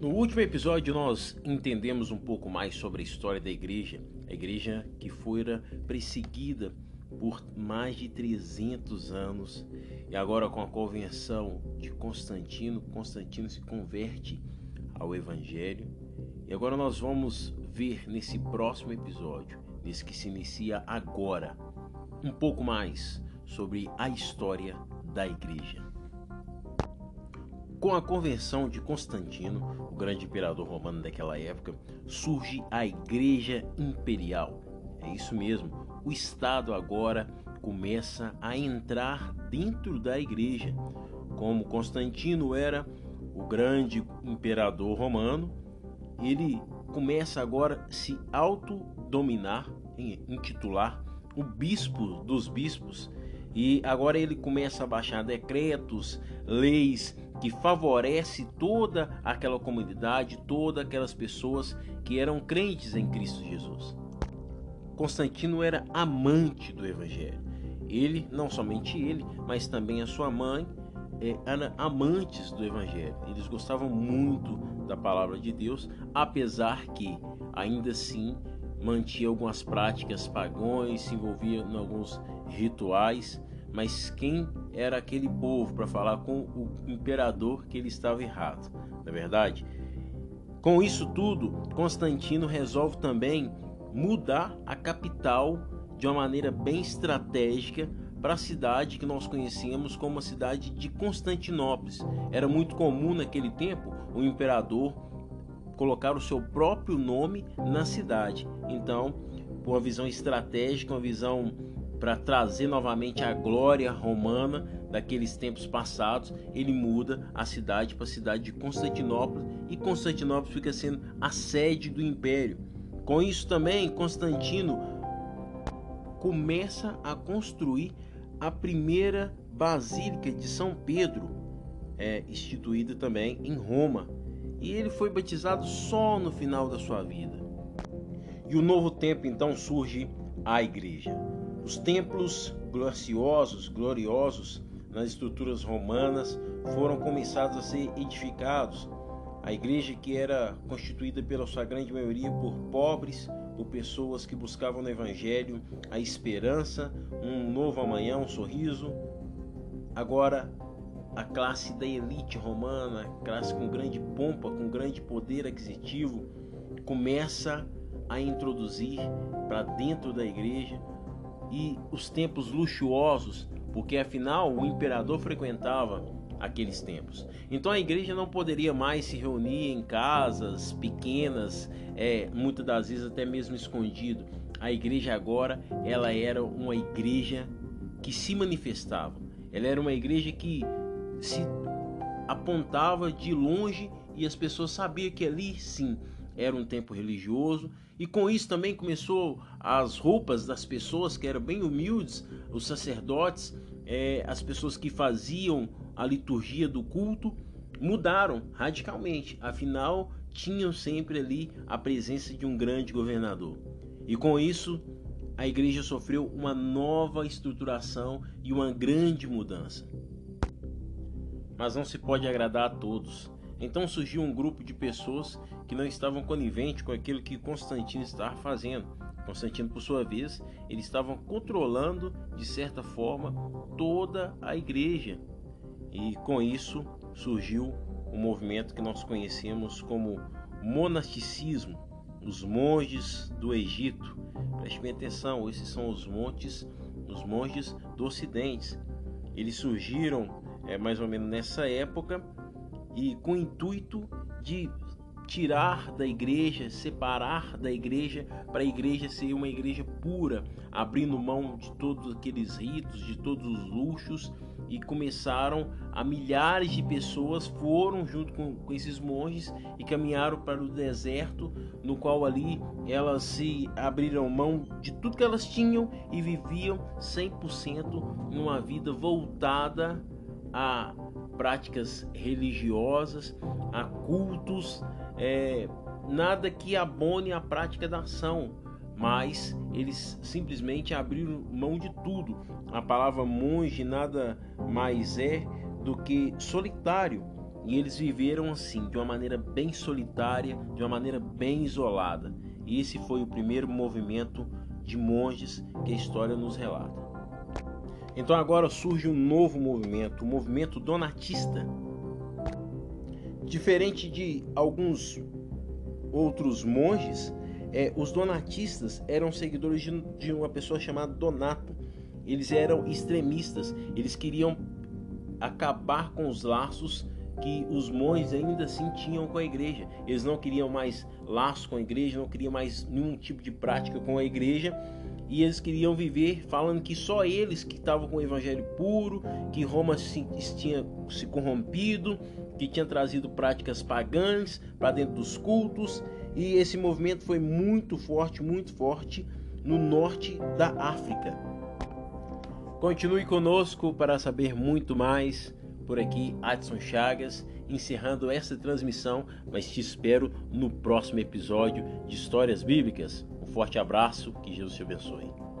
No último episódio, nós entendemos um pouco mais sobre a história da igreja, a igreja que fora perseguida por mais de 300 anos e agora com a convenção de Constantino, Constantino se converte ao Evangelho. E agora nós vamos ver nesse próximo episódio, nesse que se inicia agora, um pouco mais sobre a história da igreja. Com a conversão de Constantino, o grande imperador romano daquela época, surge a Igreja Imperial. É isso mesmo, o Estado agora começa a entrar dentro da igreja. Como Constantino era o grande imperador romano, ele começa agora a se autodominar, intitular o bispo dos bispos, e agora ele começa a baixar decretos, leis que favorece toda aquela comunidade, todas aquelas pessoas que eram crentes em Cristo Jesus. Constantino era amante do Evangelho. Ele, não somente ele, mas também a sua mãe, é, eram amantes do Evangelho. Eles gostavam muito da palavra de Deus, apesar que, ainda assim, mantinha algumas práticas pagões, se envolvia em alguns rituais mas quem era aquele povo para falar com o imperador que ele estava errado, na é verdade? Com isso tudo, Constantino resolve também mudar a capital de uma maneira bem estratégica para a cidade que nós conhecemos como a cidade de Constantinópolis. Era muito comum naquele tempo o imperador colocar o seu próprio nome na cidade. Então, por uma visão estratégica, uma visão para trazer novamente a glória romana daqueles tempos passados, ele muda a cidade para a cidade de Constantinopla e Constantinopla fica sendo a sede do império. Com isso também, Constantino começa a construir a primeira basílica de São Pedro, é, instituída também em Roma. E ele foi batizado só no final da sua vida. E o novo tempo então surge a igreja. Os templos graciosos, gloriosos nas estruturas romanas foram começados a ser edificados. A igreja que era constituída pela sua grande maioria por pobres, por pessoas que buscavam no evangelho a esperança, um novo amanhã, um sorriso. Agora a classe da elite romana, classe com grande pompa, com grande poder aquisitivo, começa a introduzir para dentro da igreja e os tempos luxuosos, porque afinal o imperador frequentava aqueles tempos. Então a igreja não poderia mais se reunir em casas pequenas, é, muitas das vezes até mesmo escondido. A igreja agora ela era uma igreja que se manifestava. Ela era uma igreja que se apontava de longe e as pessoas sabiam que ali sim era um tempo religioso e com isso também começou as roupas das pessoas que eram bem humildes, os sacerdotes, é, as pessoas que faziam a liturgia do culto mudaram radicalmente. Afinal, tinham sempre ali a presença de um grande governador. E com isso, a igreja sofreu uma nova estruturação e uma grande mudança. Mas não se pode agradar a todos. Então surgiu um grupo de pessoas que não estavam coniventes com aquilo que Constantino estava fazendo. Constantino, por sua vez, eles estavam controlando de certa forma toda a igreja. E com isso surgiu o um movimento que nós conhecemos como monasticismo, os monges do Egito. Preste bem atenção, esses são os montes, os monges do Ocidente. Eles surgiram é, mais ou menos nessa época e com o intuito de tirar da igreja, separar da igreja, para a igreja ser uma igreja pura, abrindo mão de todos aqueles ritos, de todos os luxos, e começaram a milhares de pessoas foram junto com, com esses monges e caminharam para o deserto, no qual ali elas se abriram mão de tudo que elas tinham e viviam 100% numa vida voltada a práticas religiosas, a cultos, é, nada que abone a prática da ação, mas eles simplesmente abriram mão de tudo. A palavra monge nada mais é do que solitário. E eles viveram assim, de uma maneira bem solitária, de uma maneira bem isolada. E esse foi o primeiro movimento de monges que a história nos relata. Então agora surge um novo movimento, o movimento donatista. Diferente de alguns outros monges, é, os donatistas eram seguidores de, de uma pessoa chamada Donato. Eles eram extremistas, eles queriam acabar com os laços que os monges ainda assim tinham com a igreja. Eles não queriam mais laços com a igreja, não queriam mais nenhum tipo de prática com a igreja. E eles queriam viver falando que só eles que estavam com o evangelho puro, que Roma se, tinha se corrompido, que tinha trazido práticas pagãs para dentro dos cultos e esse movimento foi muito forte, muito forte no norte da África. Continue conosco para saber muito mais. Por aqui, Adson Chagas, encerrando essa transmissão, mas te espero no próximo episódio de Histórias Bíblicas. Um forte abraço, que Jesus te abençoe.